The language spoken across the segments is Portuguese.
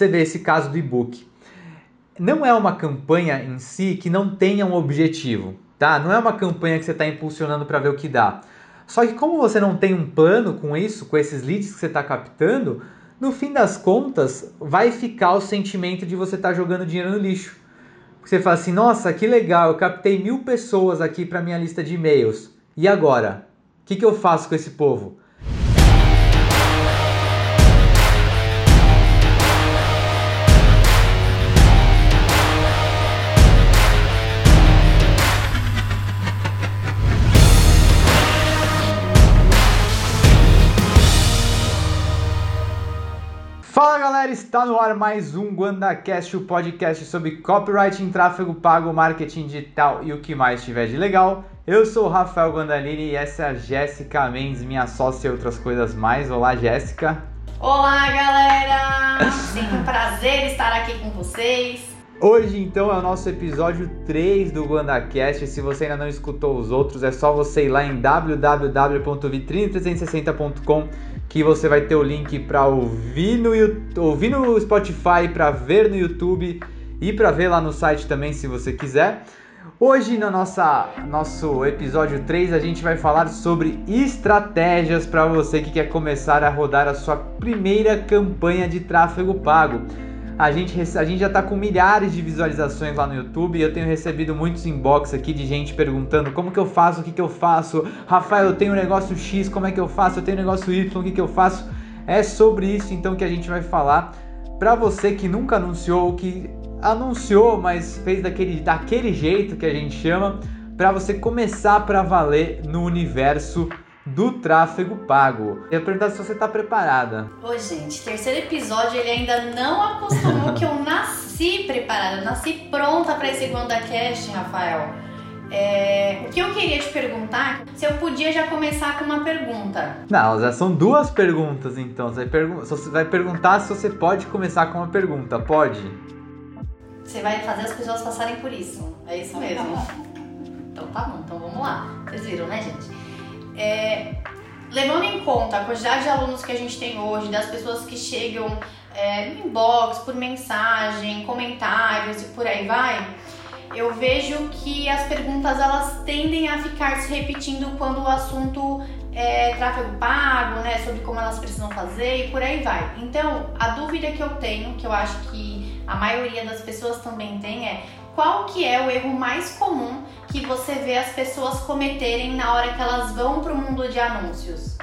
você vê esse caso do e-book. Não é uma campanha em si que não tenha um objetivo, tá? Não é uma campanha que você está impulsionando para ver o que dá. Só que como você não tem um plano com isso, com esses leads que você está captando, no fim das contas vai ficar o sentimento de você estar tá jogando dinheiro no lixo. Você fala assim, nossa, que legal, eu captei mil pessoas aqui para minha lista de e-mails. E agora? O que, que eu faço com esse povo? Está no ar mais um GuandaCast, o podcast sobre copywriting, tráfego pago, marketing digital e o que mais tiver de legal. Eu sou o Rafael Guandalini e essa é a Jéssica Mendes, minha sócia e outras coisas mais. Olá, Jéssica. Olá, galera! Sempre um prazer estar aqui com vocês. Hoje, então, é o nosso episódio 3 do GuandaCast. Se você ainda não escutou os outros, é só você ir lá em www.vitrine360.com que você vai ter o link para ouvir no, ouvir no Spotify, para ver no YouTube e para ver lá no site também, se você quiser. Hoje, no nossa, nosso episódio 3, a gente vai falar sobre estratégias para você que quer começar a rodar a sua primeira campanha de tráfego pago. A gente, a gente já está com milhares de visualizações lá no YouTube e eu tenho recebido muitos inbox aqui de gente perguntando como que eu faço, o que que eu faço. Rafael, eu tenho um negócio X, como é que eu faço? Eu tenho um negócio Y, o que que eu faço? É sobre isso então que a gente vai falar. Para você que nunca anunciou, que anunciou, mas fez daquele, daquele jeito que a gente chama, para você começar para valer no universo do tráfego pago. Ia perguntar se você está preparada. Ô, gente, terceiro episódio, ele ainda não acostumou que eu nasci preparada, eu nasci pronta para esse WandaCast, Rafael. É, o que eu queria te perguntar, se eu podia já começar com uma pergunta. Não, já são duas perguntas, então. Você vai, pergun você vai perguntar se você pode começar com uma pergunta. Pode? Você vai fazer as pessoas passarem por isso. É isso mesmo. Então tá bom, então vamos lá. Vocês viram, né, gente? É, levando em conta a quantidade de alunos que a gente tem hoje, das pessoas que chegam é, no inbox, por mensagem, comentários e por aí vai, eu vejo que as perguntas elas tendem a ficar se repetindo quando o assunto é tráfego pago, né, sobre como elas precisam fazer e por aí vai. Então, a dúvida que eu tenho, que eu acho que a maioria das pessoas também tem é qual que é o erro mais comum que você vê as pessoas cometerem na hora que elas vão para o mundo de anúncios?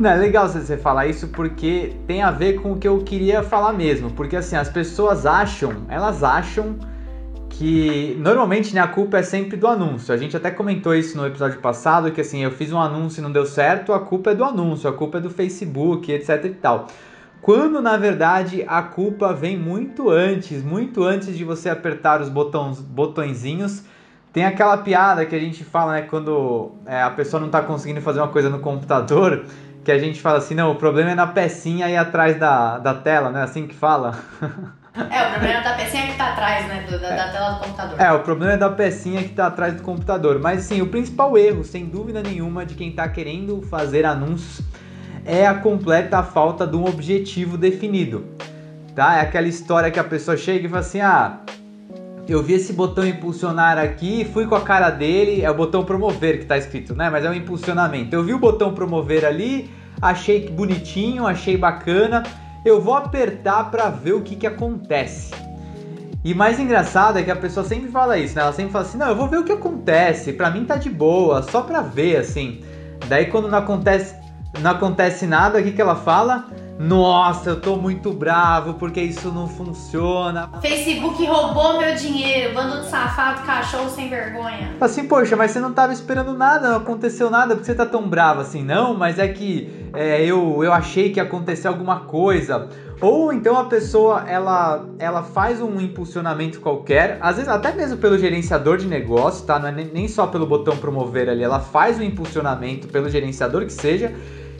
Não, é legal você falar isso porque tem a ver com o que eu queria falar mesmo. Porque assim, as pessoas acham, elas acham que normalmente né, a culpa é sempre do anúncio. A gente até comentou isso no episódio passado, que assim, eu fiz um anúncio e não deu certo, a culpa é do anúncio, a culpa é do Facebook, etc e tal. Quando na verdade a culpa vem muito antes, muito antes de você apertar os botões, botõezinhos. Tem aquela piada que a gente fala, né, quando é, a pessoa não está conseguindo fazer uma coisa no computador, que a gente fala assim, não, o problema é na pecinha aí atrás da, da tela, né? Assim que fala. É, o problema é da pecinha que está atrás, né, do, da, da, tela do computador. É, o problema é da pecinha que está atrás do computador. Mas sim, o principal erro, sem dúvida nenhuma, de quem está querendo fazer anúncios é a completa falta de um objetivo definido. Tá? É aquela história que a pessoa chega e fala assim: "Ah, eu vi esse botão impulsionar aqui, fui com a cara dele, é o botão promover que está escrito, né? Mas é um impulsionamento. Eu vi o botão promover ali, achei bonitinho, achei bacana, eu vou apertar para ver o que que acontece. E mais engraçado é que a pessoa sempre fala isso, né? Ela sempre fala assim: "Não, eu vou ver o que acontece, para mim tá de boa, só para ver assim". Daí quando não acontece não acontece nada, o que, que ela fala? Nossa, eu tô muito bravo porque isso não funciona. Facebook roubou meu dinheiro, bando de safado, cachorro sem vergonha. Assim, poxa, mas você não tava esperando nada, não aconteceu nada, porque você tá tão bravo assim, não? Mas é que é, eu, eu achei que ia acontecer alguma coisa. Ou então a pessoa ela, ela faz um impulsionamento qualquer, às vezes até mesmo pelo gerenciador de negócio, tá? Não é nem só pelo botão promover ali, ela faz um impulsionamento pelo gerenciador que seja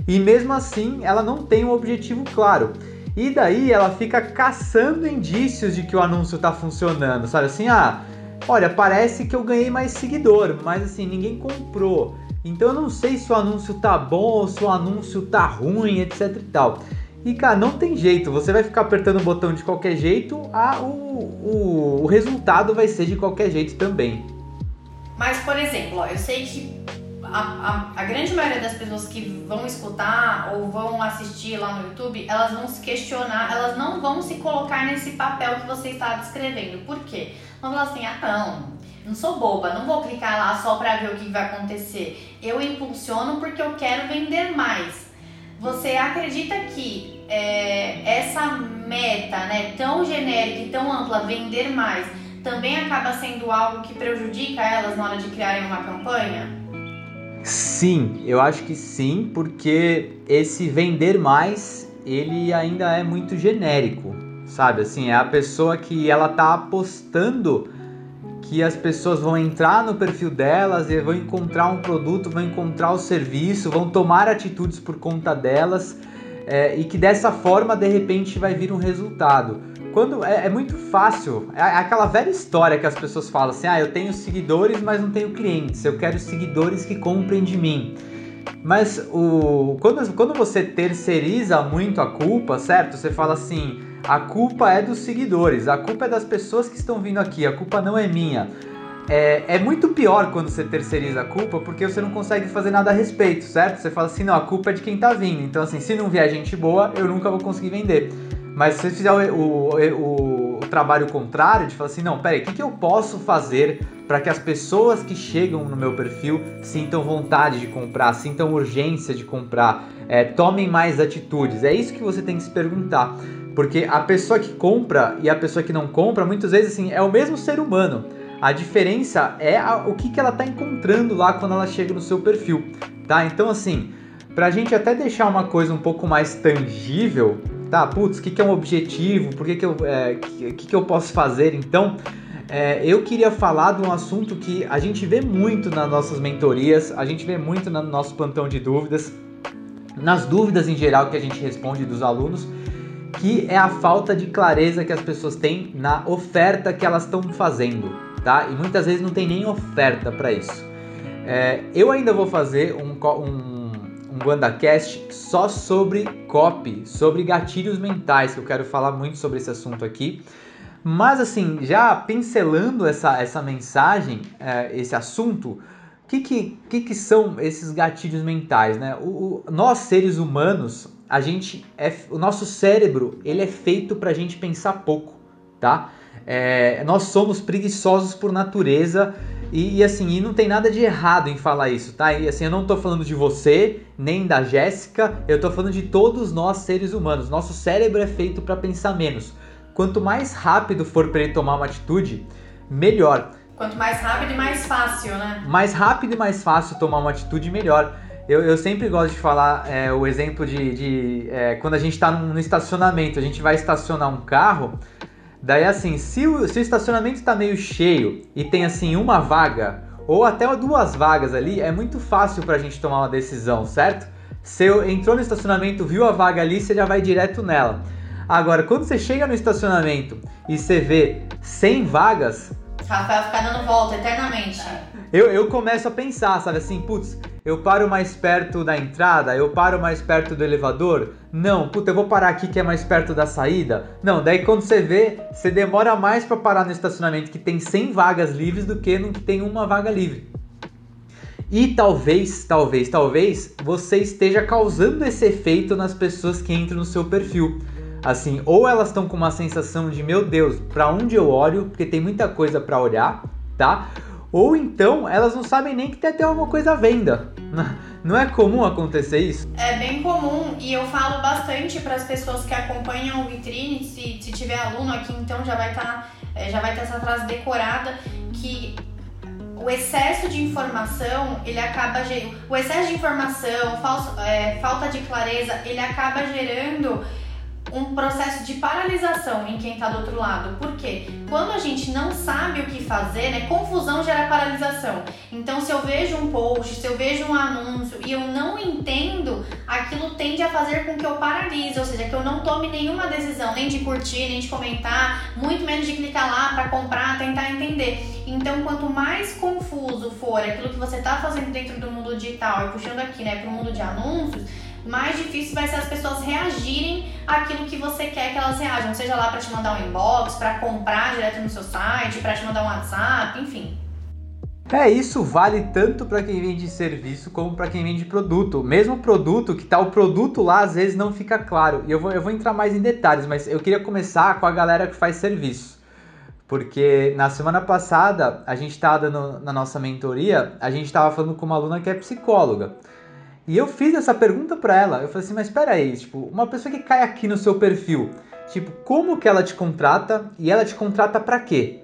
e mesmo assim ela não tem um objetivo claro. E daí ela fica caçando indícios de que o anúncio está funcionando, sabe assim? Ah, olha, parece que eu ganhei mais seguidor, mas assim, ninguém comprou. Então eu não sei se o anúncio tá bom ou se o anúncio tá ruim, etc e tal. E, cara, não tem jeito. Você vai ficar apertando o botão de qualquer jeito, a, o, o, o resultado vai ser de qualquer jeito também. Mas, por exemplo, ó, eu sei que a, a, a, grande maioria das pessoas que vão escutar ou vão assistir lá no YouTube, elas vão se questionar, elas não vão se colocar nesse papel que você está descrevendo. Por quê? Vão falar assim, ah não, não sou boba, não vou clicar lá só para ver o que vai acontecer. Eu impulsiono porque eu quero vender mais. Você acredita que é, essa meta, né, tão genérica e tão ampla, vender mais, também acaba sendo algo que prejudica elas na hora de criarem uma campanha? Sim, eu acho que sim, porque esse vender mais, ele ainda é muito genérico, sabe? Assim, é a pessoa que ela tá apostando que as pessoas vão entrar no perfil delas e vão encontrar um produto, vão encontrar o serviço, vão tomar atitudes por conta delas é, e que dessa forma de repente vai vir um resultado. Quando é, é muito fácil, é, é aquela velha história que as pessoas falam assim: ah, eu tenho seguidores, mas não tenho clientes. Eu quero seguidores que comprem de mim. Mas o, quando, quando você terceiriza muito a culpa, certo? Você fala assim: a culpa é dos seguidores, a culpa é das pessoas que estão vindo aqui, a culpa não é minha. É, é, muito pior quando você terceiriza a culpa porque você não consegue fazer nada a respeito, certo? Você fala assim, não, a culpa é de quem tá vindo. Então, assim, se não vier gente boa, eu nunca vou conseguir vender. Mas se você fizer o, o, o, trabalho contrário, de falar assim, não, peraí, o que, que eu posso fazer para que as pessoas que chegam no meu perfil sintam vontade de comprar, sintam urgência de comprar, é, tomem mais atitudes? É isso que você tem que se perguntar. Porque a pessoa que compra e a pessoa que não compra, muitas vezes assim, é o mesmo ser humano. A diferença é a, o que, que ela está encontrando lá quando ela chega no seu perfil, tá? Então assim, pra gente até deixar uma coisa um pouco mais tangível, tá? Putz, o que, que é um objetivo? Por que, que, eu, é, que, que eu posso fazer? Então, é, eu queria falar de um assunto que a gente vê muito nas nossas mentorias, a gente vê muito no nosso plantão de dúvidas, nas dúvidas em geral que a gente responde dos alunos, que é a falta de clareza que as pessoas têm na oferta que elas estão fazendo, tá? E muitas vezes não tem nem oferta para isso. É, eu ainda vou fazer um, um, um WandaCast só sobre copy, sobre gatilhos mentais, que eu quero falar muito sobre esse assunto aqui. Mas assim, já pincelando essa, essa mensagem, é, esse assunto, o que, que, que, que, são esses gatilhos mentais, né? O, o, nós, seres humanos, a gente é o nosso cérebro ele é feito para a gente pensar pouco, tá? É, nós somos preguiçosos por natureza e, e, assim e não tem nada de errado em falar isso, tá? E assim eu não estou falando de você nem da Jéssica, eu estou falando de todos nós seres humanos. Nosso cérebro é feito para pensar menos. Quanto mais rápido for para ele tomar uma atitude, melhor. Quanto mais rápido e mais fácil, né? Mais rápido e mais fácil tomar uma atitude, melhor. Eu, eu sempre gosto de falar é, o exemplo de, de é, quando a gente está no estacionamento, a gente vai estacionar um carro, daí assim, se o, se o estacionamento está meio cheio e tem assim uma vaga, ou até duas vagas ali, é muito fácil para a gente tomar uma decisão, certo? Você entrou no estacionamento, viu a vaga ali, você já vai direto nela. Agora, quando você chega no estacionamento e você vê 100 vagas... Rafael ficar dando volta eternamente. Eu, eu começo a pensar, sabe assim, putz, eu paro mais perto da entrada? Eu paro mais perto do elevador? Não, puta, eu vou parar aqui que é mais perto da saída? Não, daí quando você vê, você demora mais para parar no estacionamento que tem 100 vagas livres do que no que tem uma vaga livre. E talvez, talvez, talvez você esteja causando esse efeito nas pessoas que entram no seu perfil. Assim, ou elas estão com uma sensação de meu Deus, para onde eu olho, porque tem muita coisa para olhar, tá? Ou então elas não sabem nem que tem até alguma coisa à venda. Não é comum acontecer isso? É bem comum e eu falo bastante para as pessoas que acompanham o vitrine, se, se tiver aluno aqui então já vai estar tá, é, já vai ter essa frase decorada que o excesso de informação ele acaba o excesso de informação, falso, é, falta de clareza ele acaba gerando um processo de paralisação em quem está do outro lado. Por quê? Quando a gente não sabe o que fazer, né? Confusão gera paralisação. Então, se eu vejo um post, se eu vejo um anúncio e eu não entendo, aquilo tende a fazer com que eu paralise, ou seja, que eu não tome nenhuma decisão, nem de curtir, nem de comentar, muito menos de clicar lá para comprar, tentar entender. Então, quanto mais confuso for aquilo que você está fazendo dentro do mundo digital e puxando aqui, né, para o mundo de anúncios, mais difícil vai ser as pessoas reagirem àquilo que você quer que elas reajam, seja lá para te mandar um inbox, para comprar direto no seu site, para te mandar um WhatsApp, enfim. É, isso vale tanto para quem vende serviço como para quem vende produto. Mesmo produto, que tá o produto lá, às vezes não fica claro. E eu vou, eu vou entrar mais em detalhes, mas eu queria começar com a galera que faz serviço. Porque na semana passada, a gente estava dando na nossa mentoria, a gente estava falando com uma aluna que é psicóloga. E eu fiz essa pergunta para ela. Eu falei assim, mas espera aí, tipo, uma pessoa que cai aqui no seu perfil, tipo, como que ela te contrata e ela te contrata para quê?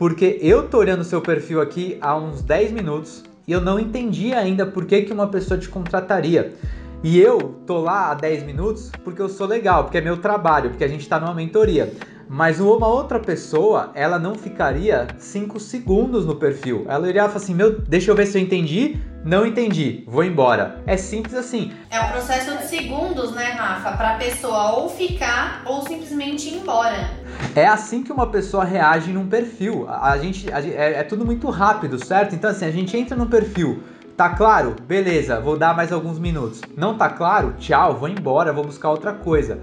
porque eu tô olhando o seu perfil aqui há uns 10 minutos e eu não entendi ainda por que, que uma pessoa te contrataria. E eu tô lá há 10 minutos porque eu sou legal, porque é meu trabalho, porque a gente está numa mentoria. Mas uma outra pessoa, ela não ficaria 5 segundos no perfil. Ela iria falar assim: Meu, deixa eu ver se eu entendi. Não entendi, vou embora. É simples assim. É um processo de segundos, né, Rafa? Pra pessoa ou ficar ou simplesmente ir embora. É assim que uma pessoa reage num perfil. A, gente, a, é, é tudo muito rápido, certo? Então, assim, a gente entra no perfil. Tá claro? Beleza, vou dar mais alguns minutos. Não tá claro? Tchau, vou embora, vou buscar outra coisa.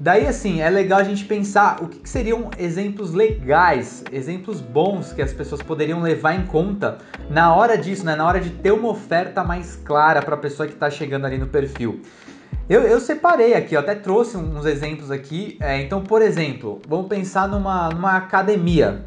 Daí, assim, é legal a gente pensar o que, seriam exemplos legais, exemplos bons que as pessoas poderiam levar em conta na hora disso, né? Na hora de ter uma oferta mais clara para a pessoa que está chegando ali no perfil. Eu, eu, separei aqui, eu até trouxe uns exemplos aqui. É, então, por exemplo, vamos pensar numa, numa academia.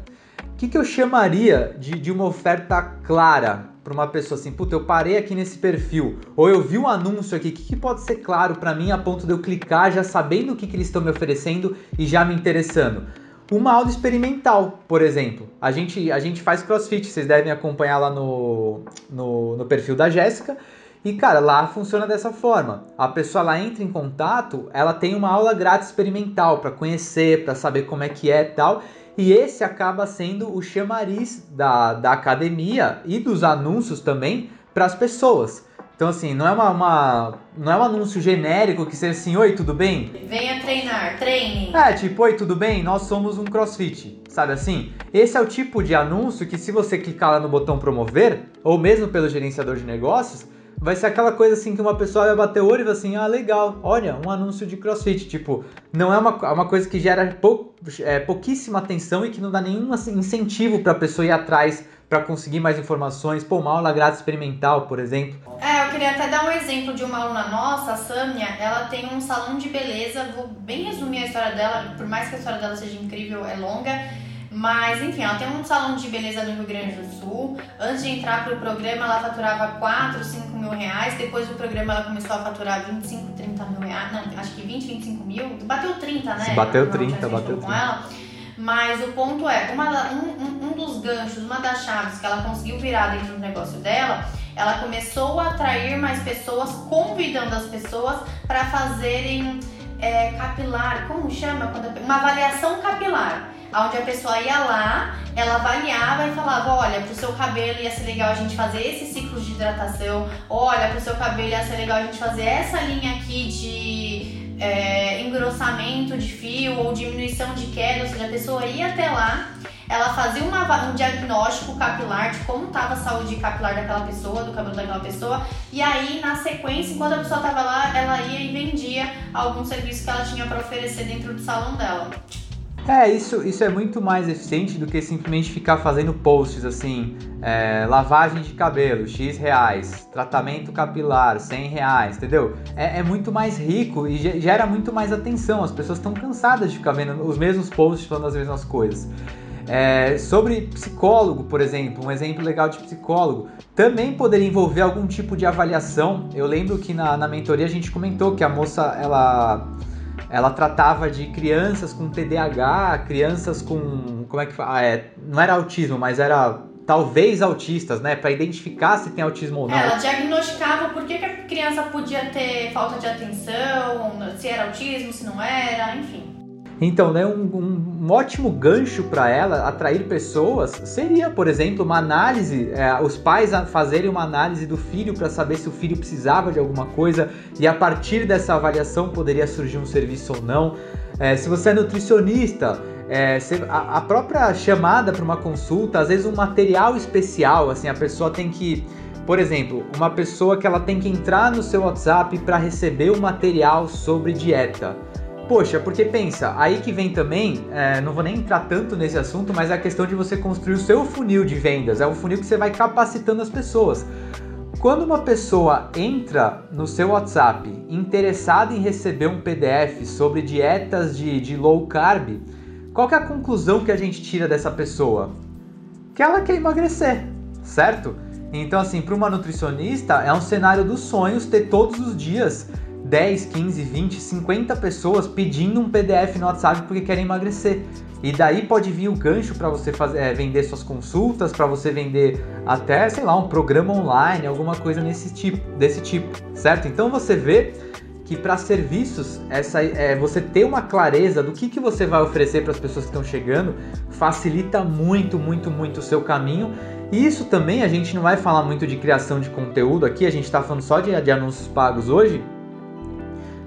O que, que eu chamaria de, de uma oferta clara para uma pessoa assim, puta, eu parei aqui nesse perfil, ou eu vi um anúncio aqui, o que, que pode ser claro para mim a ponto de eu clicar já sabendo o que, que eles estão me oferecendo e já me interessando? Uma aula experimental, por exemplo. A gente, a gente faz crossfit, vocês devem acompanhar lá no, no, no perfil da Jéssica. E cara, lá funciona dessa forma. A pessoa lá entra em contato, ela tem uma aula grátis experimental para conhecer, para saber como é que é tal. E esse acaba sendo o chamariz da, da academia e dos anúncios também para as pessoas. Então, assim, não é, uma, uma, não é um anúncio genérico que seja assim, oi, tudo bem? Venha treinar, treine. É, tipo, oi, tudo bem? Nós somos um crossfit, sabe assim? Esse é o tipo de anúncio que se você clicar lá no botão promover, ou mesmo pelo gerenciador de negócios, vai ser aquela coisa assim que uma pessoa vai bater o olho e vai assim, ah, legal, olha, um anúncio de crossfit. Tipo, não é uma, é uma coisa que gera pou, é, pouquíssima atenção e que não dá nenhum assim, incentivo para a pessoa ir atrás para conseguir mais informações. Pô, uma aula grátis experimental, por exemplo. É, eu queria até dar um exemplo de uma aluna nossa, a Sâmia. Ela tem um salão de beleza, vou bem resumir a história dela, por mais que a história dela seja incrível, é longa mas, enfim, ela tem um salão de beleza no Rio Grande do Sul. Antes de entrar para o programa, ela faturava 4, 5 mil reais. Depois do programa, ela começou a faturar 25, 30 mil reais. Não, acho que 20, 25 mil. Bateu 30, né? Bateu 30, bateu 30. Ela. Mas o ponto é, uma, um, um dos ganchos, uma das chaves que ela conseguiu virar dentro do negócio dela, ela começou a atrair mais pessoas, convidando as pessoas para fazerem é, capilar, como chama? Uma avaliação capilar onde a pessoa ia lá, ela avaliava e falava, olha, pro seu cabelo ia ser legal a gente fazer esse ciclo de hidratação, olha, pro seu cabelo ia ser legal a gente fazer essa linha aqui de é, engrossamento de fio ou diminuição de queda, ou seja, a pessoa ia até lá, ela fazia uma, um diagnóstico capilar de como estava a saúde capilar daquela pessoa, do cabelo daquela pessoa, e aí na sequência, enquanto a pessoa estava lá, ela ia e vendia algum serviço que ela tinha para oferecer dentro do salão dela. É, isso, isso é muito mais eficiente do que simplesmente ficar fazendo posts assim, é, lavagem de cabelo, X reais, tratamento capilar, 100 reais, entendeu? É, é muito mais rico e gera muito mais atenção. As pessoas estão cansadas de ficar vendo os mesmos posts falando as mesmas coisas. É, sobre psicólogo, por exemplo, um exemplo legal de psicólogo, também poderia envolver algum tipo de avaliação. Eu lembro que na, na mentoria a gente comentou que a moça, ela ela tratava de crianças com TDAH, crianças com. Como é que fala? Ah, é, não era autismo, mas era talvez autistas, né? Para identificar se tem autismo ou não. Ela diagnosticava por que, que a criança podia ter falta de atenção, se era autismo, se não era, enfim. Então, né, um, um, um ótimo gancho para ela atrair pessoas seria, por exemplo, uma análise, é, os pais fazerem uma análise do filho para saber se o filho precisava de alguma coisa e a partir dessa avaliação poderia surgir um serviço ou não. É, se você é nutricionista, é, a, própria chamada para uma consulta, às vezes um material especial, assim, a pessoa tem que por exemplo, uma pessoa que ela tem que entrar no seu WhatsApp para receber o material sobre dieta. Poxa, porque pensa, aí que vem também, é, não vou nem entrar tanto nesse assunto, mas é a questão de você construir o seu funil de vendas. É um funil que você vai capacitando as pessoas. Quando uma pessoa entra no seu WhatsApp interessada em receber um PDF sobre dietas de, de low carb, qual é a conclusão que a gente tira dessa pessoa? Que ela quer emagrecer, certo? Então, assim, para uma nutricionista é um cenário dos sonhos ter todos os dias 10, 15, 20, 50 pessoas pedindo um PDF no WhatsApp porque querem emagrecer. E daí pode vir o gancho para você fazer, é, vender suas consultas, para você vender até, sei lá, um programa online, alguma coisa nesse tipo, desse tipo, certo? Então você vê que para serviços, essa, é, você ter uma clareza do que, que você vai oferecer para as pessoas que estão chegando facilita muito, muito, muito o seu caminho e isso também a gente não vai falar muito de criação de conteúdo aqui, a gente está falando só de, de anúncios pagos hoje,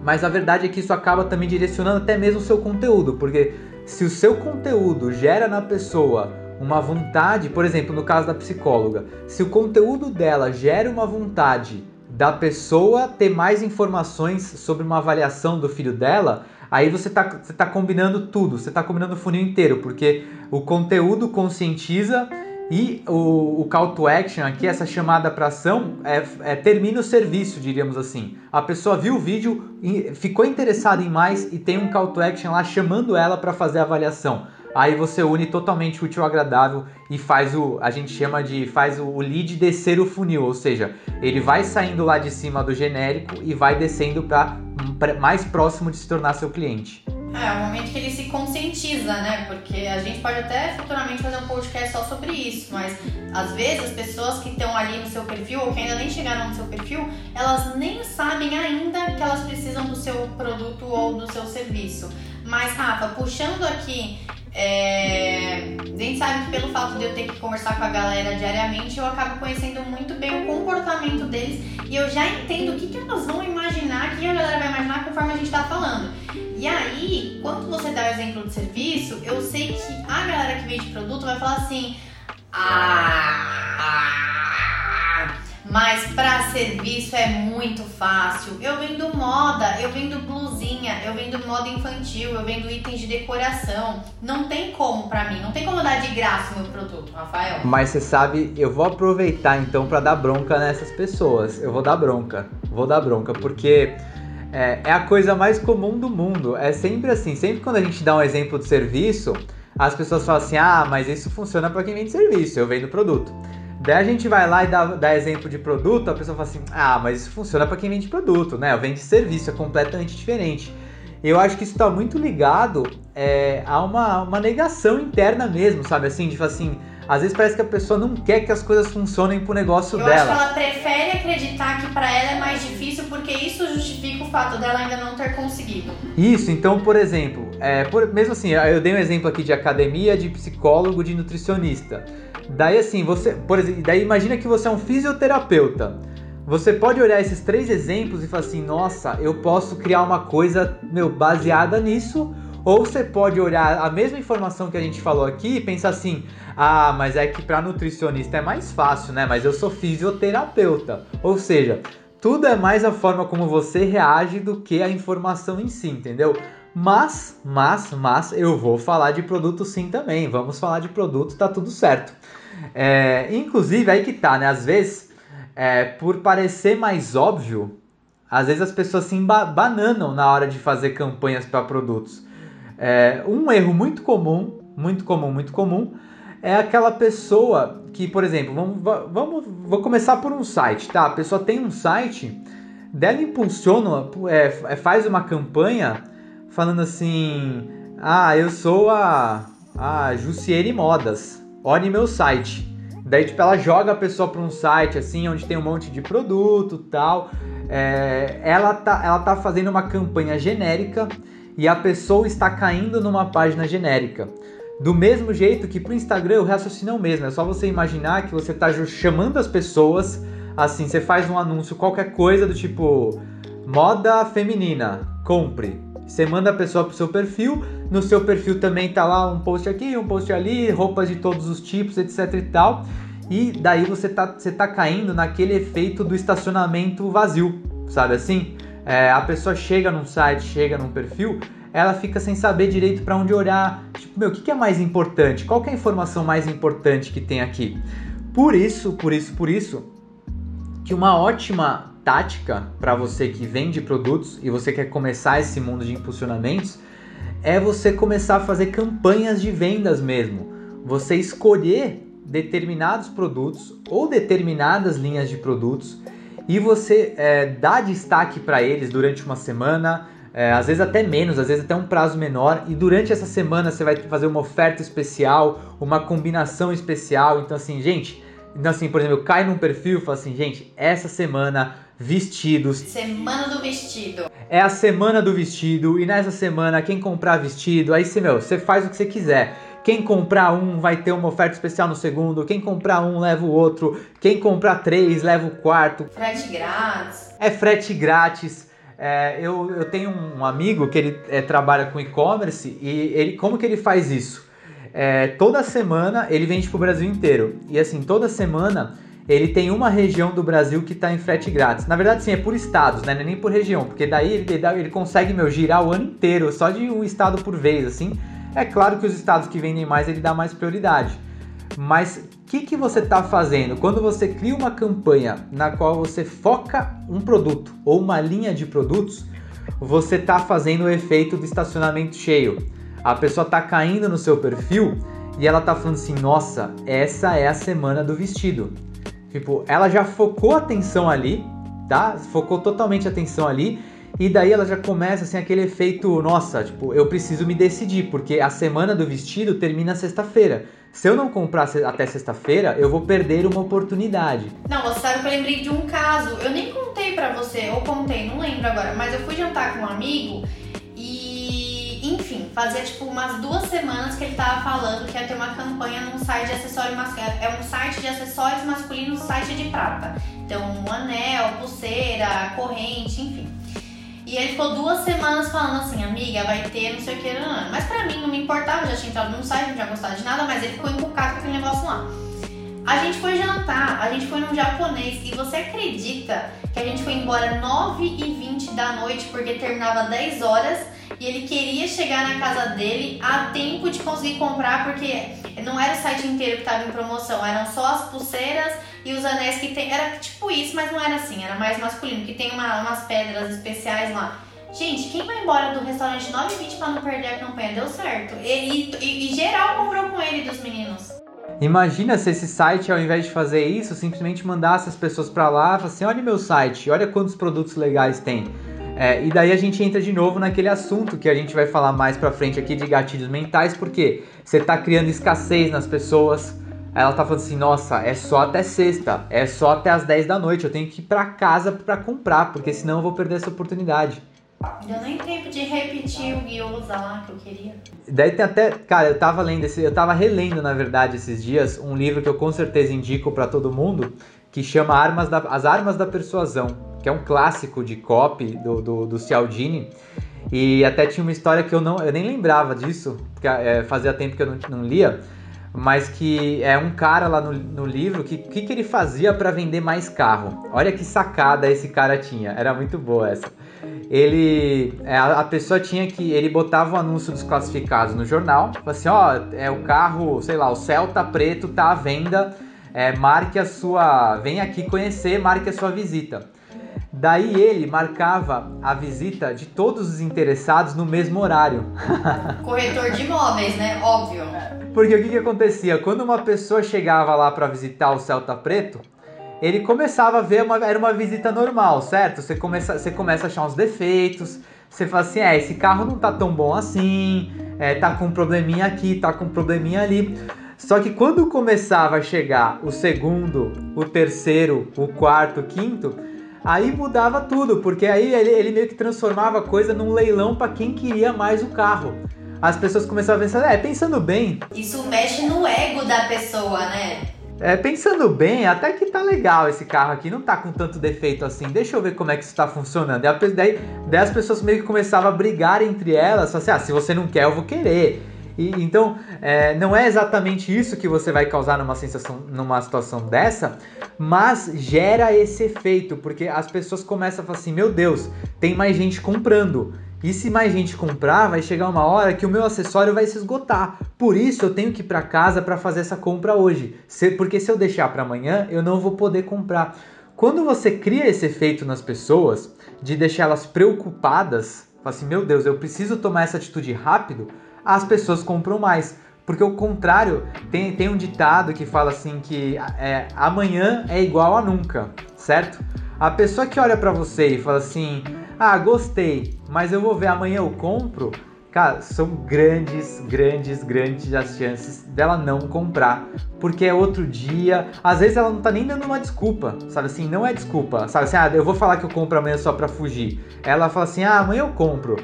mas a verdade é que isso acaba também direcionando até mesmo o seu conteúdo, porque se o seu conteúdo gera na pessoa uma vontade, por exemplo, no caso da psicóloga, se o conteúdo dela gera uma vontade da pessoa ter mais informações sobre uma avaliação do filho dela, aí você está você tá combinando tudo, você está combinando o funil inteiro, porque o conteúdo conscientiza e o, o, call to action aqui, essa chamada para ação, é, é, termina o serviço, diríamos assim. A pessoa viu o vídeo, ficou interessada em mais e tem um call to action lá chamando ela para fazer a avaliação. Aí você une totalmente útil ao agradável e faz o, a gente chama de, faz o, lead descer o funil, ou seja, ele vai saindo lá de cima do genérico e vai descendo para mais próximo de se tornar seu cliente. É, é o momento que ele se conscientiza, né? Porque a gente pode até futuramente fazer um podcast só sobre isso, mas às vezes as pessoas que estão ali no seu perfil ou que ainda nem chegaram no seu perfil, elas nem sabem ainda que elas precisam do seu produto ou do seu serviço. Mas, Rafa, puxando aqui é, gente sabe que pelo fato de eu ter que conversar com a galera diariamente, eu acabo conhecendo muito bem o comportamento deles e eu já entendo o que, que elas vão imaginar, o que a galera vai imaginar conforme a gente tá falando. E aí, quando você dá o exemplo de serviço, eu sei que a galera que vende produto vai falar assim: ah mas para serviço é muito fácil. Eu vendo moda, eu vendo blusinha, eu vendo moda infantil, eu vendo itens de decoração. Não tem como para mim, não tem como dar de graça o meu produto, Rafael. Mas você sabe, eu vou aproveitar então para dar bronca nessas pessoas. Eu vou dar bronca, vou dar bronca, porque é, é a coisa mais comum do mundo. É sempre assim, sempre quando a gente dá um exemplo de serviço, as pessoas falam assim: ah, mas isso funciona para quem vende serviço, eu vendo produto. Daí a gente vai lá e dá, dá exemplo de produto, a pessoa fala assim: ah, mas isso funciona para quem vende produto, né? Vende serviço, é completamente diferente. Eu acho que isso está muito ligado é, a uma, uma negação interna mesmo, sabe? Assim, de assim, às vezes parece que a pessoa não quer que as coisas funcionem pro negócio eu dela. Eu acho que ela prefere acreditar que para ela é mais difícil porque isso justifica o fato dela ainda não ter conseguido. Isso, então, por exemplo, é, por, mesmo assim, eu dei um exemplo aqui de academia, de psicólogo, de nutricionista. Daí assim, você, por exemplo, daí imagina que você é um fisioterapeuta. Você pode olhar esses três exemplos e falar assim: "Nossa, eu posso criar uma coisa, meu, baseada nisso". Ou você pode olhar a mesma informação que a gente falou aqui e pensar assim: "Ah, mas é que para nutricionista é mais fácil, né? Mas eu sou fisioterapeuta". Ou seja, tudo é mais a forma como você reage do que a informação em si, entendeu? Mas, mas, mas eu vou falar de produto sim também. Vamos falar de produto, tá tudo certo. É, inclusive, aí que tá, né? Às vezes, é, por parecer mais óbvio, às vezes as pessoas se bananam na hora de fazer campanhas para produtos. É, um erro muito comum, muito comum, muito comum, é aquela pessoa que, por exemplo, vamos, vamos, vou começar por um site, tá? A pessoa tem um site, dela impulsiona, é, é, faz uma campanha falando assim: Ah, eu sou a, a Jussiene Modas, olhe meu site. Daí, tipo, ela joga a pessoa para um site assim, onde tem um monte de produto tal. É, ela, tá, ela tá fazendo uma campanha genérica e a pessoa está caindo numa página genérica. Do mesmo jeito que pro Instagram o raciocínio é o mesmo, é só você imaginar que você tá chamando as pessoas, assim, você faz um anúncio, qualquer coisa do tipo moda feminina, compre. Você manda a pessoa pro seu perfil, no seu perfil também tá lá um post aqui, um post ali, roupas de todos os tipos, etc e tal. E daí você tá, você tá caindo naquele efeito do estacionamento vazio, sabe assim? É, a pessoa chega num site, chega num perfil, ela fica sem saber direito para onde olhar. Tipo, meu, o que, que é mais importante? Qual é a informação mais importante que tem aqui? Por isso, por isso, por isso, que uma ótima tática para você que vende produtos e você quer começar esse mundo de impulsionamentos é você começar a fazer campanhas de vendas mesmo. Você escolher determinados produtos ou determinadas linhas de produtos e você é, dá destaque para eles durante uma semana, é, às vezes até menos, às vezes até um prazo menor, e durante essa semana você vai fazer uma oferta especial, uma combinação especial. Então, assim, gente, então, assim, por exemplo, cai num perfil e fala assim, gente, essa semana vestidos. Semana do vestido. É a semana do vestido, e nessa semana, quem comprar vestido, aí você, meu, você faz o que você quiser. Quem comprar um vai ter uma oferta especial no segundo. Quem comprar um leva o outro. Quem comprar três leva o quarto. Frete grátis. É frete grátis. É, eu, eu tenho um amigo que ele é, trabalha com e-commerce e ele como que ele faz isso? É, toda semana ele vende para o Brasil inteiro. E assim, toda semana ele tem uma região do Brasil que está em frete grátis. Na verdade, sim, é por estados, né? Não é nem por região, porque daí ele, ele consegue meu, girar o ano inteiro, só de um estado por vez, assim. É claro que os estados que vendem mais ele dá mais prioridade. Mas o que, que você está fazendo? Quando você cria uma campanha na qual você foca um produto ou uma linha de produtos, você está fazendo o efeito do estacionamento cheio. A pessoa está caindo no seu perfil e ela está falando assim: nossa, essa é a semana do vestido. Tipo, ela já focou a atenção ali, tá? Focou totalmente a atenção ali e daí ela já começa assim aquele efeito, nossa, tipo, eu preciso me decidir, porque a semana do vestido termina sexta-feira. Se eu não comprar até sexta-feira, eu vou perder uma oportunidade. Não, você sabe que eu lembrei de um caso. Eu nem contei para você, ou contei, não lembro agora, mas eu fui jantar com um amigo e, enfim, fazia tipo umas duas semanas que ele tava falando que ia ter uma campanha num site de acessórios masculinos. É um site de acessórios masculinos, site de prata. Então, um anel, pulseira, corrente, enfim. E ele ficou duas semanas falando assim, amiga, vai ter não sei o que, não, não. mas pra mim não me importava, já tinha entrado no site, não tinha gostado de nada, mas ele ficou encucado com aquele negócio lá. A gente foi jantar, a gente foi num japonês e você acredita que a gente foi embora 9 e 20 da noite porque terminava 10 horas e ele queria chegar na casa dele a tempo de conseguir comprar porque não era o site inteiro que estava em promoção, eram só as pulseiras e os anéis que tem. Era tipo isso, mas não era assim, era mais masculino, que tem uma, umas pedras especiais lá. Gente, quem vai embora do restaurante 9h20 pra não perder a campanha? Deu certo. E, e, e geral comprou com ele dos meninos. Imagina se esse site, ao invés de fazer isso, simplesmente mandasse as pessoas para lá e assim: olha meu site, olha quantos produtos legais tem. É, e daí a gente entra de novo naquele assunto que a gente vai falar mais pra frente aqui de gatilhos mentais, porque você tá criando escassez nas pessoas, ela tá falando assim: nossa, é só até sexta, é só até as 10 da noite, eu tenho que ir pra casa pra comprar, porque senão eu vou perder essa oportunidade. Deu nem tempo de repetir o guiosa lá que eu queria. Daí tem até, cara, eu tava lendo esse, eu tava relendo na verdade esses dias um livro que eu com certeza indico para todo mundo, que chama Armas da, As Armas da Persuasão, que é um clássico de copy do, do, do Cialdini. E até tinha uma história que eu não, eu nem lembrava disso, porque é, fazia tempo que eu não, não lia mas que é um cara lá no, no livro que que, que ele fazia para vender mais carro. Olha que sacada esse cara tinha, era muito boa essa. Ele, é, a, a pessoa tinha que, ele botava o um anúncio dos classificados no jornal, assim, ó, é o carro, sei lá, o Celta preto tá à venda, é, marque a sua, vem aqui conhecer, marque a sua visita. Daí ele marcava a visita de todos os interessados no mesmo horário. Corretor de imóveis, né? Óbvio. Porque o que, que acontecia? Quando uma pessoa chegava lá para visitar o Celta Preto, ele começava a ver, uma, era uma visita normal, certo? Você começa, você começa a achar uns defeitos, você fala assim, é, esse carro não tá tão bom assim, é, tá com um probleminha aqui, tá com um probleminha ali. Só que quando começava a chegar o segundo, o terceiro, o quarto, o quinto, aí mudava tudo, porque aí ele, ele meio que transformava a coisa num leilão para quem queria mais o carro as pessoas começaram a pensar, é, pensando bem. Isso mexe no ego da pessoa, né? É, pensando bem, até que tá legal esse carro aqui, não tá com tanto defeito assim. Deixa eu ver como é que isso tá funcionando. Daí, daí as pessoas meio que começavam a brigar entre elas, assim, ah, se você não quer, eu vou querer. E, então, é, não é exatamente isso que você vai causar numa sensação, numa situação dessa, mas gera esse efeito, porque as pessoas começam a falar assim: meu Deus, tem mais gente comprando. E se mais gente comprar, vai chegar uma hora que o meu acessório vai se esgotar. Por isso eu tenho que ir para casa para fazer essa compra hoje. Porque se eu deixar para amanhã, eu não vou poder comprar. Quando você cria esse efeito nas pessoas, de deixá-las preocupadas, assim, meu Deus, eu preciso tomar essa atitude rápido, as pessoas compram mais. Porque o contrário, tem, tem um ditado que fala assim que é, amanhã é igual a nunca, certo? A pessoa que olha para você e fala assim, ah, gostei, mas eu vou ver amanhã eu compro, cara, são grandes, grandes, grandes as chances dela não comprar, porque é outro dia, às vezes ela não tá nem dando uma desculpa, sabe assim, não é desculpa, sabe assim, ah, eu vou falar que eu compro amanhã só pra fugir. Ela fala assim, ah, amanhã eu compro.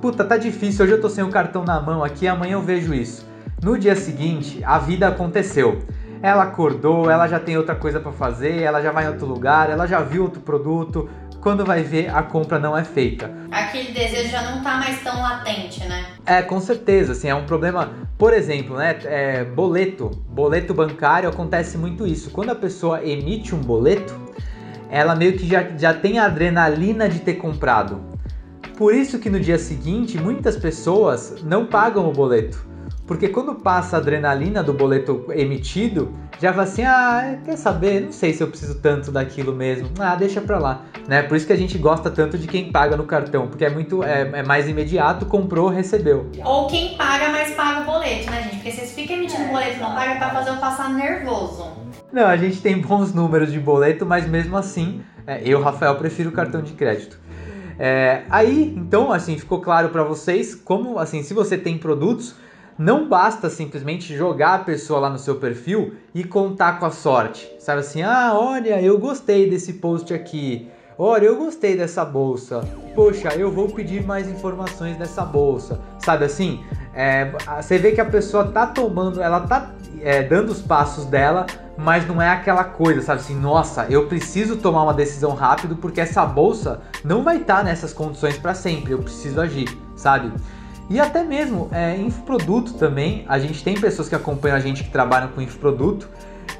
Puta, tá difícil, hoje eu tô sem o cartão na mão aqui, amanhã eu vejo isso. No dia seguinte, a vida aconteceu. Ela acordou, ela já tem outra coisa para fazer, ela já vai em outro lugar, ela já viu outro produto. Quando vai ver, a compra não é feita. Aquele desejo já não tá mais tão latente, né? É, com certeza, assim, é um problema. Por exemplo, né, é, boleto, boleto bancário, acontece muito isso. Quando a pessoa emite um boleto, ela meio que já, já tem a adrenalina de ter comprado. Por isso que no dia seguinte, muitas pessoas não pagam o boleto porque quando passa a adrenalina do boleto emitido, já vai assim, ah, quer saber? Não sei se eu preciso tanto daquilo mesmo. Ah, deixa pra lá. Né? Por isso que a gente gosta tanto de quem paga no cartão, porque é muito é, é mais imediato, comprou, recebeu. Ou quem paga, mas paga o boleto, né, gente? Porque vocês ficam emitindo boleto e não paga pra fazer eu passar nervoso. Não, a gente tem bons números de boleto, mas mesmo assim, é, eu, Rafael, prefiro o cartão de crédito. É, aí, então, assim, ficou claro para vocês como, assim, se você tem produtos não basta simplesmente jogar a pessoa lá no seu perfil e contar com a sorte. Sabe assim, ah, olha, eu gostei desse post aqui. Olha, eu gostei dessa bolsa. Poxa, eu vou pedir mais informações dessa bolsa. Sabe assim? É, você vê que a pessoa tá tomando, ela tá é, dando os passos dela, mas não é aquela coisa, sabe assim, nossa, eu preciso tomar uma decisão rápido porque essa bolsa não vai estar tá nessas condições para sempre, eu preciso agir, sabe? E até mesmo é, infoproduto também, a gente tem pessoas que acompanham a gente que trabalham com infoproduto.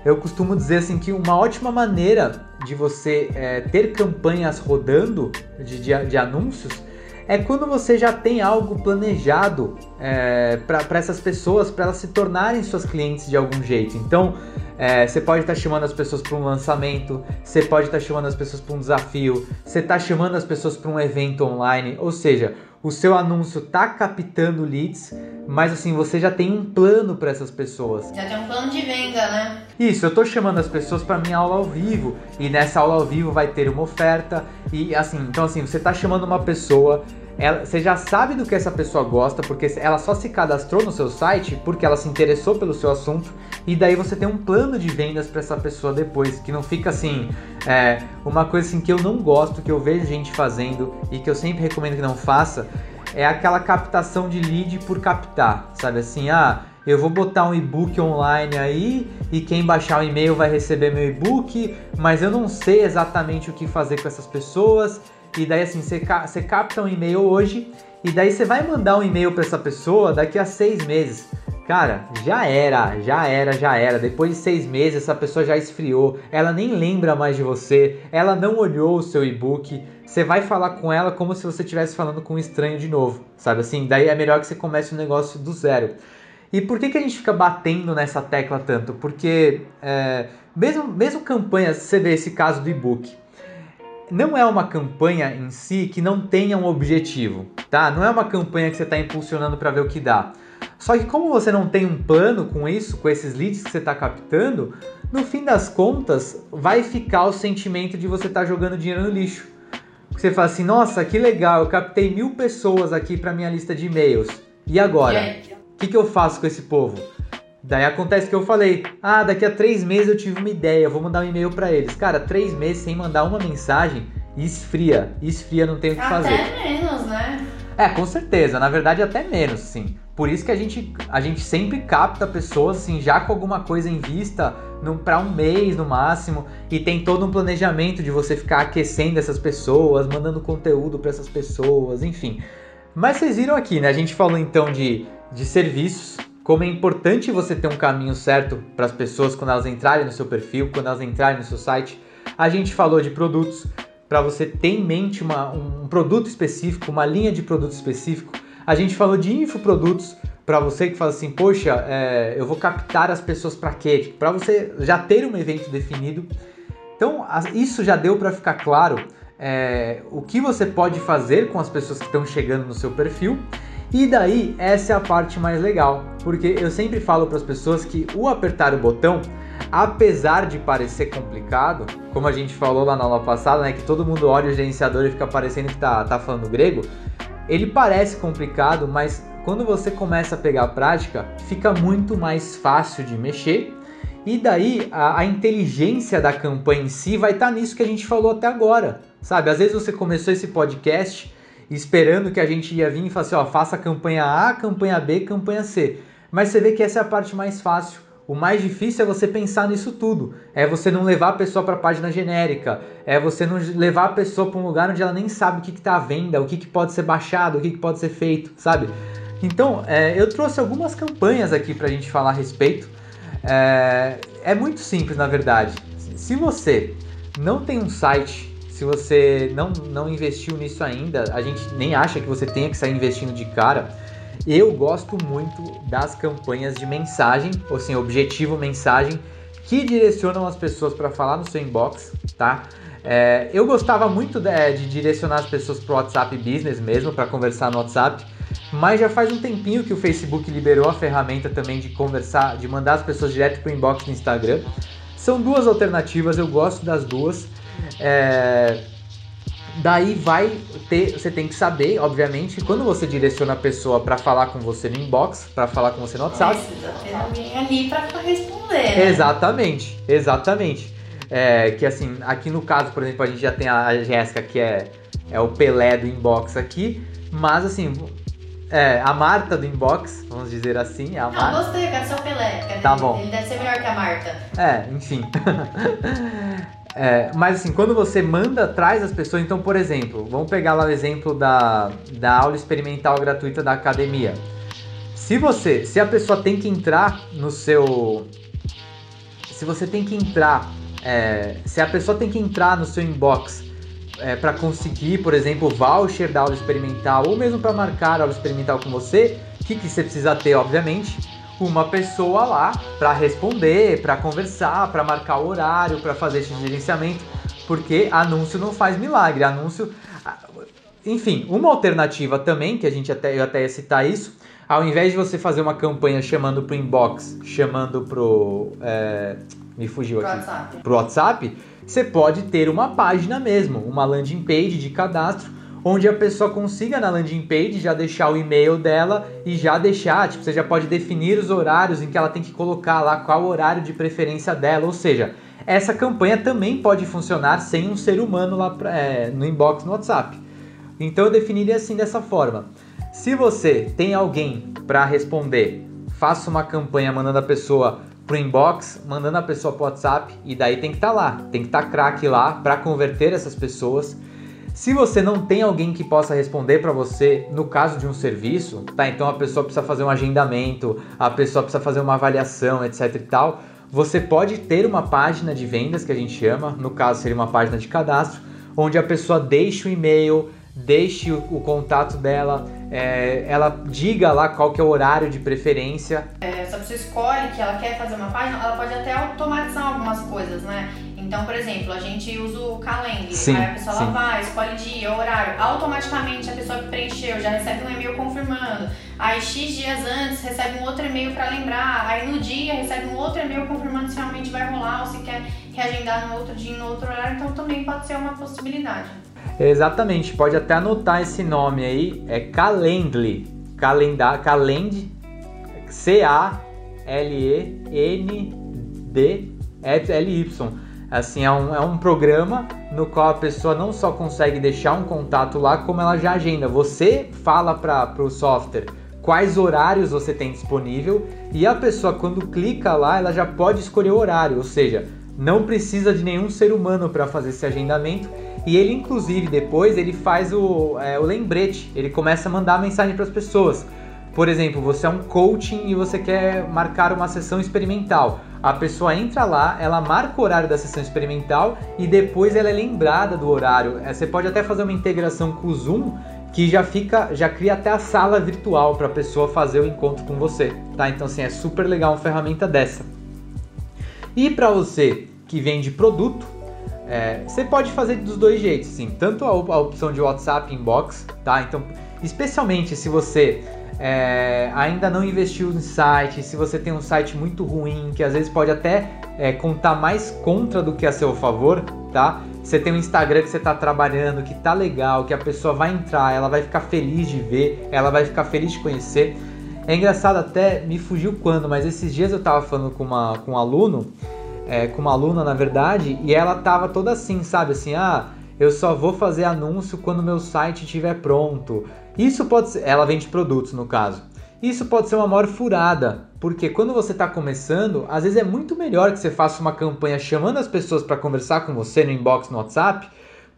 Eu costumo dizer assim que uma ótima maneira de você é, ter campanhas rodando de, de, de, anúncios é quando você já tem algo planejado é, para essas pessoas, para elas se tornarem suas clientes de algum jeito. Então, é, você pode estar tá chamando as pessoas para um lançamento, você pode estar tá chamando as pessoas para um desafio, você está chamando as pessoas para um evento online, ou seja, o seu anúncio tá captando leads, mas assim, você já tem um plano para essas pessoas. Já tem um plano de venda, né? Isso, eu tô chamando as pessoas para minha aula ao vivo e nessa aula ao vivo vai ter uma oferta e assim, então assim, você tá chamando uma pessoa ela, você já sabe do que essa pessoa gosta, porque ela só se cadastrou no seu site porque ela se interessou pelo seu assunto, e daí você tem um plano de vendas para essa pessoa depois, que não fica assim, é, uma coisa assim que eu não gosto, que eu vejo gente fazendo e que eu sempre recomendo que não faça, é aquela captação de lead por captar, sabe? Assim, ah, eu vou botar um e-book online aí e quem baixar o e-mail vai receber meu e-book, mas eu não sei exatamente o que fazer com essas pessoas e daí assim, você, você capta um e-mail hoje e daí você vai mandar um e-mail para essa pessoa daqui a seis meses. Cara, já era, já era, já era. Depois de seis meses, essa pessoa já esfriou, ela nem lembra mais de você, ela não olhou o seu e-book. Você vai falar com ela como se você estivesse falando com um estranho de novo, sabe assim? Daí é melhor que você comece o um negócio do zero. E por que, que a gente fica batendo nessa tecla tanto? Porque é, mesmo, mesmo campanhas, você vê esse caso do e-book não é uma campanha em si que não tenha um objetivo, tá? Não é uma campanha que você está impulsionando para ver o que dá. Só que como você não tem um plano com isso, com esses leads que você está captando, no fim das contas vai ficar o sentimento de você estar tá jogando dinheiro no lixo. Você fala assim, nossa, que legal, eu captei mil pessoas aqui para minha lista de e-mails. E agora? O que, que eu faço com esse povo? Daí acontece que eu falei, ah, daqui a três meses eu tive uma ideia, vou mandar um e-mail para eles. Cara, três meses sem mandar uma mensagem, esfria, esfria, não tem o que até fazer. Até menos, né? É, com certeza, na verdade até menos, sim. Por isso que a gente, a gente sempre capta pessoas assim, já com alguma coisa em vista, para um mês no máximo, e tem todo um planejamento de você ficar aquecendo essas pessoas, mandando conteúdo para essas pessoas, enfim. Mas vocês viram aqui, né? A gente falou então de, de serviços, como é importante você ter um caminho certo para as pessoas quando elas entrarem no seu perfil, quando elas entrarem no seu site. A gente falou de produtos, para você ter em mente uma, um produto específico, uma linha de produto específico. A gente falou de infoprodutos para você que fala assim, poxa, é, eu vou captar as pessoas para quê? Tipo, para você já ter um evento definido. Então, isso já deu para ficar claro é, o que você pode fazer com as pessoas que estão chegando no seu perfil. E daí, essa é a parte mais legal, porque eu sempre falo para as pessoas que o apertar o botão, apesar de parecer complicado, como a gente falou lá na aula passada, né, que todo mundo olha o gerenciador e fica parecendo que tá, tá falando grego, ele parece complicado, mas quando você começa a pegar a prática, fica muito mais fácil de mexer. E daí a, a inteligência da campanha em si vai estar tá nisso que a gente falou até agora. Sabe, às vezes você começou esse podcast esperando que a gente ia vir e falar assim, ó, faça campanha A, campanha B, campanha C. Mas você vê que essa é a parte mais fácil. O mais difícil é você pensar nisso tudo. É você não levar a pessoa para a página genérica. É você não levar a pessoa para um lugar onde ela nem sabe o que está à venda, o que, que pode ser baixado, o que, que pode ser feito, sabe? Então, é, eu trouxe algumas campanhas aqui para a gente falar a respeito. É, é muito simples, na verdade. Se você não tem um site se você não, não investiu nisso ainda, a gente nem acha que você tenha que sair investindo de cara. Eu gosto muito das campanhas de mensagem, ou assim, objetivo mensagem, que direcionam as pessoas para falar no seu inbox, tá? É, eu gostava muito de, é, de direcionar as pessoas para o WhatsApp Business mesmo, para conversar no WhatsApp, mas já faz um tempinho que o Facebook liberou a ferramenta também de conversar, de mandar as pessoas direto para o inbox no Instagram. São duas alternativas, eu gosto das duas. É, daí vai ter, você tem que saber, obviamente, quando você direciona a pessoa para falar com você no inbox, para falar com você no WhatsApp. Precisa ter alguém ali para responder. Né? Exatamente, exatamente. É, que assim, aqui no caso, por exemplo, a gente já tem a Jéssica que é, é o Pelé do inbox aqui, mas assim, é, a Marta do inbox, vamos dizer assim. A Não, Marta. gostei, eu quero ser o Pelé. Tá bom. Ele deve ser melhor que a Marta. É, enfim. É, mas assim, quando você manda, traz as pessoas. Então, por exemplo, vamos pegar lá o exemplo da, da aula experimental gratuita da academia. Se você, se a pessoa tem que entrar no seu, se você tem que entrar, é, se a pessoa tem que entrar no seu inbox é, para conseguir, por exemplo, voucher da aula experimental ou mesmo para marcar a aula experimental com você, o que, que você precisa ter, obviamente? Uma pessoa lá para responder, para conversar, para marcar o horário, para fazer esse gerenciamento, porque anúncio não faz milagre, anúncio enfim, uma alternativa também, que a gente até eu até ia citar isso, ao invés de você fazer uma campanha chamando pro inbox, chamando pro é, me fugiu pro aqui, WhatsApp. pro WhatsApp, você pode ter uma página mesmo, uma landing page de cadastro onde a pessoa consiga na landing page já deixar o e-mail dela e já deixar, tipo, você já pode definir os horários em que ela tem que colocar lá qual horário de preferência dela, ou seja, essa campanha também pode funcionar sem um ser humano lá é, no inbox no WhatsApp. Então eu definiria assim dessa forma. Se você tem alguém para responder, faça uma campanha mandando a pessoa pro inbox, mandando a pessoa pro WhatsApp e daí tem que estar tá lá, tem que estar tá craque lá para converter essas pessoas se você não tem alguém que possa responder para você no caso de um serviço, tá? Então a pessoa precisa fazer um agendamento, a pessoa precisa fazer uma avaliação, etc e tal. Você pode ter uma página de vendas que a gente chama, no caso seria uma página de cadastro, onde a pessoa deixa o e-mail, deixe o, contato dela, é, ela diga lá qual que é o horário de preferência. É, se a pessoa escolhe que ela quer fazer uma página, ela pode até automatizar algumas coisas, né? Então, por exemplo, a gente usa o Calendly, sim, aí a pessoa sim. ela vai, escolhe dia, horário, automaticamente a pessoa que preencheu já recebe um e-mail confirmando. Aí X dias antes recebe um outro e-mail para lembrar, aí no dia recebe um outro e-mail confirmando se realmente vai rolar ou se quer reagendar no outro dia, no outro horário, então também pode ser uma possibilidade. Exatamente, pode até anotar esse nome aí, é Calendly, calendar, Calend, C-A-L-E-N-D-L-Y. Assim, é um, é um programa no qual a pessoa não só consegue deixar um contato lá, como ela já agenda. Você fala para o software quais horários você tem disponível e a pessoa, quando clica lá, ela já pode escolher o horário, ou seja, não precisa de nenhum ser humano para fazer esse agendamento E ele, inclusive, depois ele faz o, é, o lembrete, ele começa a mandar mensagem para as pessoas. Por exemplo, você é um coaching e você quer marcar uma sessão experimental. A pessoa entra lá, ela marca o horário da sessão experimental e depois ela é lembrada do horário. É, você pode até fazer uma integração com o Zoom que já fica, já cria até a sala virtual para a pessoa fazer o encontro com você, tá? Então assim, é super legal uma ferramenta dessa. E para você que vende produto, é, você pode fazer dos dois jeitos, sim. Tanto a, a, opção de WhatsApp Inbox, tá? Então, especialmente se você é, ainda não investiu em site, se você tem um site muito ruim, que às vezes pode até é, contar mais contra do que a seu favor, tá? Você tem um Instagram que você está trabalhando, que tá legal, que a pessoa vai entrar, ela vai ficar feliz de ver, ela vai ficar feliz de conhecer. É engraçado até, me fugiu quando, mas esses dias eu tava falando com, uma, com um aluno, é, com uma aluna na verdade, e ela tava toda assim, sabe? Assim, ah, eu só vou fazer anúncio quando meu site estiver pronto. Isso pode ser. Ela vende produtos no caso. Isso pode ser uma maior furada, porque quando você está começando, às vezes é muito melhor que você faça uma campanha chamando as pessoas para conversar com você no inbox no WhatsApp,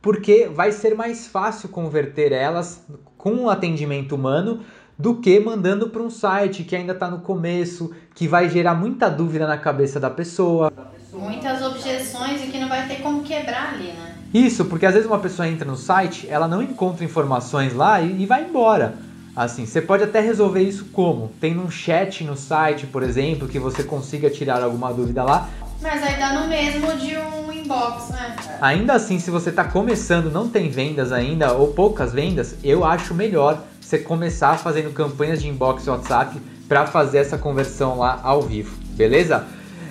porque vai ser mais fácil converter elas com um atendimento humano do que mandando para um site que ainda está no começo, que vai gerar muita dúvida na cabeça da pessoa. Muitas objeções e que não vai ter como quebrar ali, né? Isso, porque às vezes uma pessoa entra no site, ela não encontra informações lá e, e vai embora. Assim, você pode até resolver isso como? Tem um chat no site, por exemplo, que você consiga tirar alguma dúvida lá. Mas aí dá no mesmo de um inbox, né? Ainda assim, se você está começando, não tem vendas ainda ou poucas vendas, eu acho melhor você começar fazendo campanhas de inbox WhatsApp para fazer essa conversão lá ao vivo, beleza?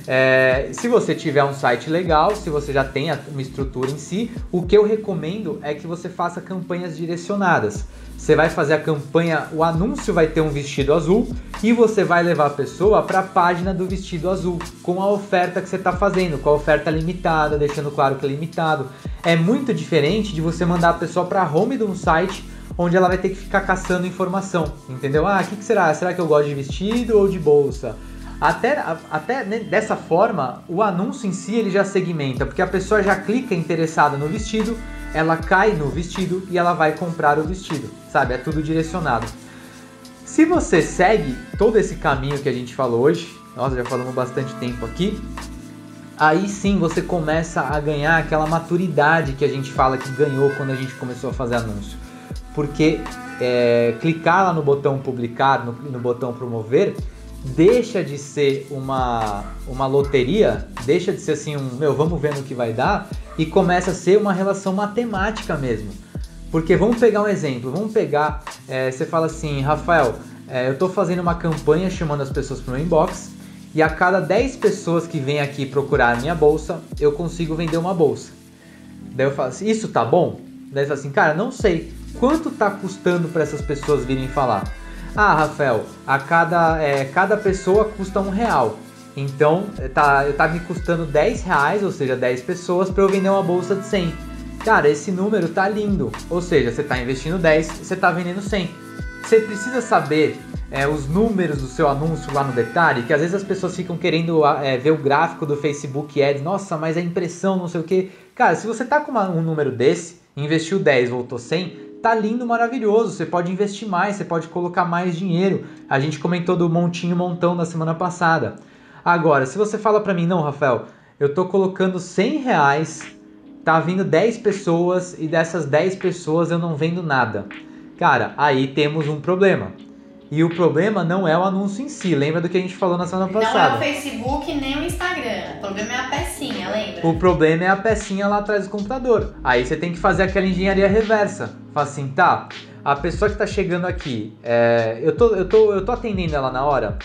É, se você tiver um site legal, se você já tem uma estrutura em si, o que eu recomendo é que você faça campanhas direcionadas. Você vai fazer a campanha, o anúncio vai ter um vestido azul e você vai levar a pessoa para a página do vestido azul com a oferta que você está fazendo, com a oferta limitada, deixando claro que é limitado. É muito diferente de você mandar a pessoa para a home de um site onde ela vai ter que ficar caçando informação, entendeu? Ah, o que, que, será? Será que eu gosto de vestido ou de bolsa? Até, até dessa forma, o anúncio em si ele já segmenta, porque a pessoa já clica interessada no vestido, ela cai no vestido e ela vai comprar o vestido, sabe? É tudo direcionado. Se você segue todo esse caminho que a gente falou hoje, nós já falamos bastante tempo aqui, aí sim você começa a ganhar aquela maturidade que a gente fala que ganhou quando a gente começou a fazer anúncio porque é, clicar lá no botão publicar, no, no botão promover, deixa de ser uma, uma loteria, deixa de ser assim um, meu, vamos ver no que vai dar, e começa a ser uma relação matemática mesmo. Porque vamos pegar um exemplo, vamos pegar, é, você fala assim, Rafael, é, eu estou fazendo uma campanha chamando as pessoas para o inbox, e a cada 10 pessoas que vêm aqui procurar a minha bolsa, eu consigo vender uma bolsa. Daí eu falo assim, isso tá bom? Daí você fala assim, cara, não sei. Quanto está custando para essas pessoas virem falar? Ah, Rafael, a cada, é, cada pessoa custa um real. Então, tá, tá me custando 10 reais, ou seja, 10 pessoas, para eu vender uma bolsa de 100. Cara, esse número tá lindo. Ou seja, você está investindo 10, você está vendendo 100. Você precisa saber é, os números do seu anúncio lá no detalhe, que às vezes as pessoas ficam querendo é, ver o gráfico do Facebook Ads. Nossa, mas a impressão, não sei o que. Cara, se você tá com uma, um número desse, investiu 10, voltou 100, tá lindo, maravilhoso. Você pode investir mais, você pode colocar mais dinheiro. A gente comentou do montinho montão da semana passada. Agora, se você fala para mim, não, Rafael, eu tô colocando 100 reais, tá vindo 10 pessoas e dessas 10 pessoas eu não vendo nada. Cara, aí temos um problema. E o problema não é o anúncio em si, lembra do que a gente falou na semana passada. Não é o Facebook nem o Instagram. O problema é a pecinha, lembra? O problema é a pecinha lá atrás do computador. Aí você tem que fazer aquela engenharia reversa. Fala assim, tá, a pessoa que tá chegando aqui, é, eu, tô, eu, tô, eu tô atendendo ela na hora,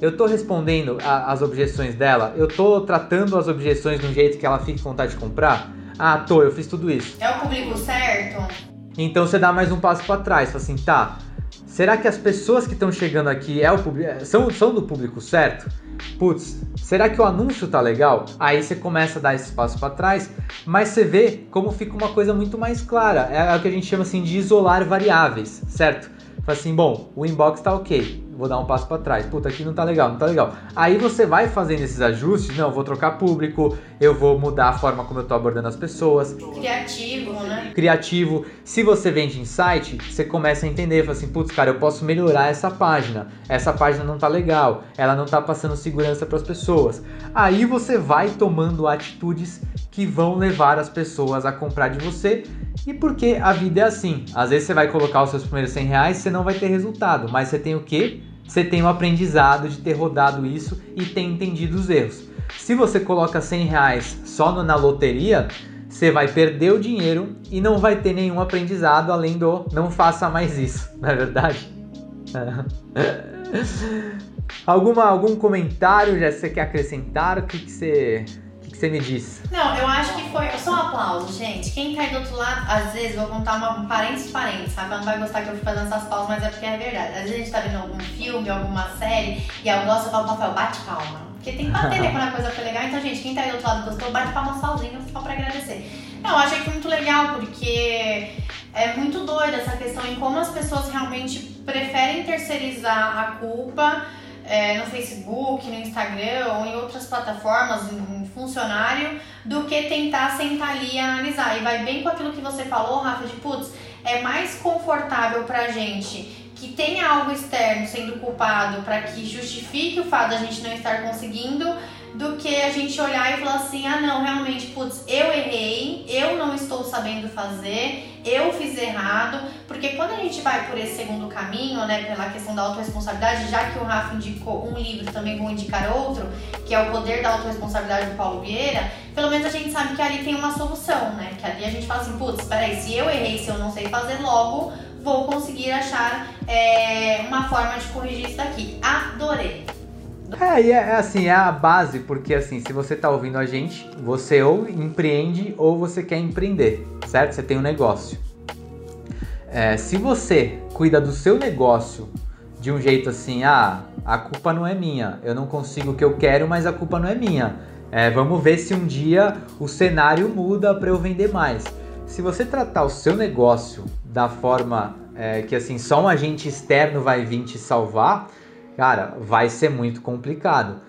eu tô respondendo a, as objeções dela, eu tô tratando as objeções de um jeito que ela fique com vontade de comprar. Ah, tô, eu fiz tudo isso. É o público certo? Então você dá mais um passo para trás, fala assim, tá, Será que as pessoas que estão chegando aqui é o, são, são do público certo? Putz, será que o anúncio tá legal? Aí você começa a dar esse passo para trás, mas você vê como fica uma coisa muito mais clara. É o que a gente chama assim de isolar variáveis, certo? Fala assim, bom, o inbox tá ok, vou dar um passo para trás. Puta, aqui não tá legal, não tá legal. Aí você vai fazendo esses ajustes, não, vou trocar público, eu vou mudar a forma como eu tô abordando as pessoas. Criativo, né? Criativo. Se você vende insight, você começa a entender, fala assim, putz, cara, eu posso melhorar essa página. Essa página não tá legal, ela não tá passando segurança para as pessoas. Aí você vai tomando atitudes que vão levar as pessoas a comprar de você. E porque a vida é assim. Às vezes você vai colocar os seus primeiros 100 reais, você não vai ter resultado, mas você tem o quê? Você tem o aprendizado de ter rodado isso e ter entendido os erros. Se você coloca 100 reais só na loteria, você vai perder o dinheiro e não vai ter nenhum aprendizado além do não faça mais isso, não é verdade? Alguma, algum comentário já você quer acrescentar? O que, que você você me diz? Não, eu acho que foi só um aplauso, gente. Quem tá aí do outro lado, às vezes, vou contar uma, um parênteses parênteses, sabe? Não vai gostar que eu fique fazendo essas pausas, mas é porque é verdade. Às vezes a gente tá vendo algum filme, alguma série, e gosto, eu falo, papel, bate palma. Porque tem que bater, né, quando a coisa foi legal. Então, gente, quem tá aí do outro lado gostou, bate palma sozinho, só pra agradecer. Não, eu achei que foi muito legal, porque é muito doida essa questão em como as pessoas realmente preferem terceirizar a culpa é, no Facebook, no Instagram ou em outras plataformas, em funcionário, do que tentar sentar ali e analisar. E vai bem com aquilo que você falou, Rafa, de putz, é mais confortável pra gente que tenha algo externo sendo culpado para que justifique o fato da gente não estar conseguindo do que a gente olhar e falar assim: ah, não, realmente, putz, eu errei, eu não estou sabendo fazer, eu fiz errado. Porque quando a gente vai por esse segundo caminho, né, pela questão da autorresponsabilidade, já que o Rafa indicou um livro, também vou indicar outro, que é O Poder da Autorresponsabilidade do Paulo Vieira, pelo menos a gente sabe que ali tem uma solução, né? Que ali a gente fala assim: putz, peraí, se eu errei, se eu não sei fazer logo, vou conseguir achar é, uma forma de corrigir isso daqui. Adorei! É, e é, é assim, é a base, porque assim, se você tá ouvindo a gente, você ou empreende ou você quer empreender, certo? Você tem um negócio. É, se você cuida do seu negócio de um jeito assim, ah, a culpa não é minha, eu não consigo o que eu quero, mas a culpa não é minha. É, vamos ver se um dia o cenário muda para eu vender mais. Se você tratar o seu negócio da forma é, que assim só um agente externo vai vir te salvar, cara, vai ser muito complicado.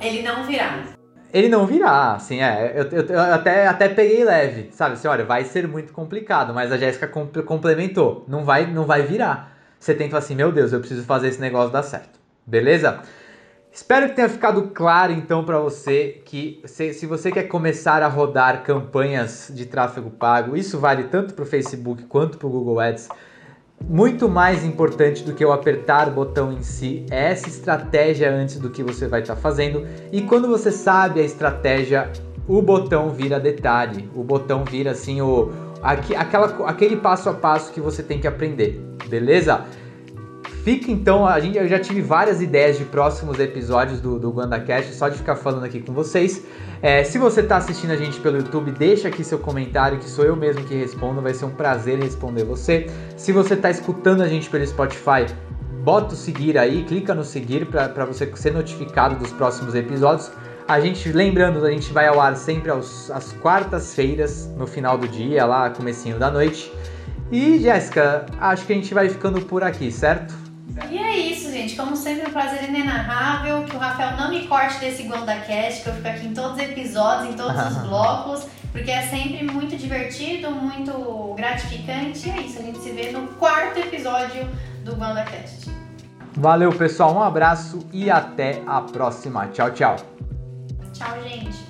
Ele não virá. Ele não virá, assim, é. Eu, eu, eu, até, até peguei leve, sabe? Assim, olha, vai ser muito complicado, mas a Jéssica complementou. Não vai, não vai virar. Você tem que falar assim, meu Deus, eu preciso fazer esse negócio dar certo. Beleza? Espero que tenha ficado claro então para você que se, se, você quer começar a rodar campanhas de tráfego pago, isso vale tanto para o Facebook quanto para o Google Ads muito mais importante do que o apertar o botão em si é essa estratégia antes do que você vai estar tá fazendo. E quando você sabe a estratégia, o botão vira detalhe. O botão vira assim o aqui, aquela, aquele passo a passo que você tem que aprender, beleza? Fica então, a gente, eu já tive várias ideias de próximos episódios do, do GuandaCast, só de ficar falando aqui com vocês. É, se você está assistindo a gente pelo YouTube, deixa aqui seu comentário, que sou eu mesmo que respondo, vai ser um prazer responder você. Se você está escutando a gente pelo Spotify, bota o seguir aí, clica no seguir para você ser notificado dos próximos episódios. A gente, lembrando, a gente vai ao ar sempre às quartas-feiras, no final do dia, lá, comecinho da noite. E, Jéssica, acho que a gente vai ficando por aqui, certo? E é isso, gente. Como sempre, um prazer inenarrável. Que o Rafael não me corte desse Cast, que eu fico aqui em todos os episódios, em todos os blocos, porque é sempre muito divertido, muito gratificante. E é isso, a gente se vê no quarto episódio do Cast. Valeu, pessoal. Um abraço e até a próxima. Tchau, tchau. Tchau, gente.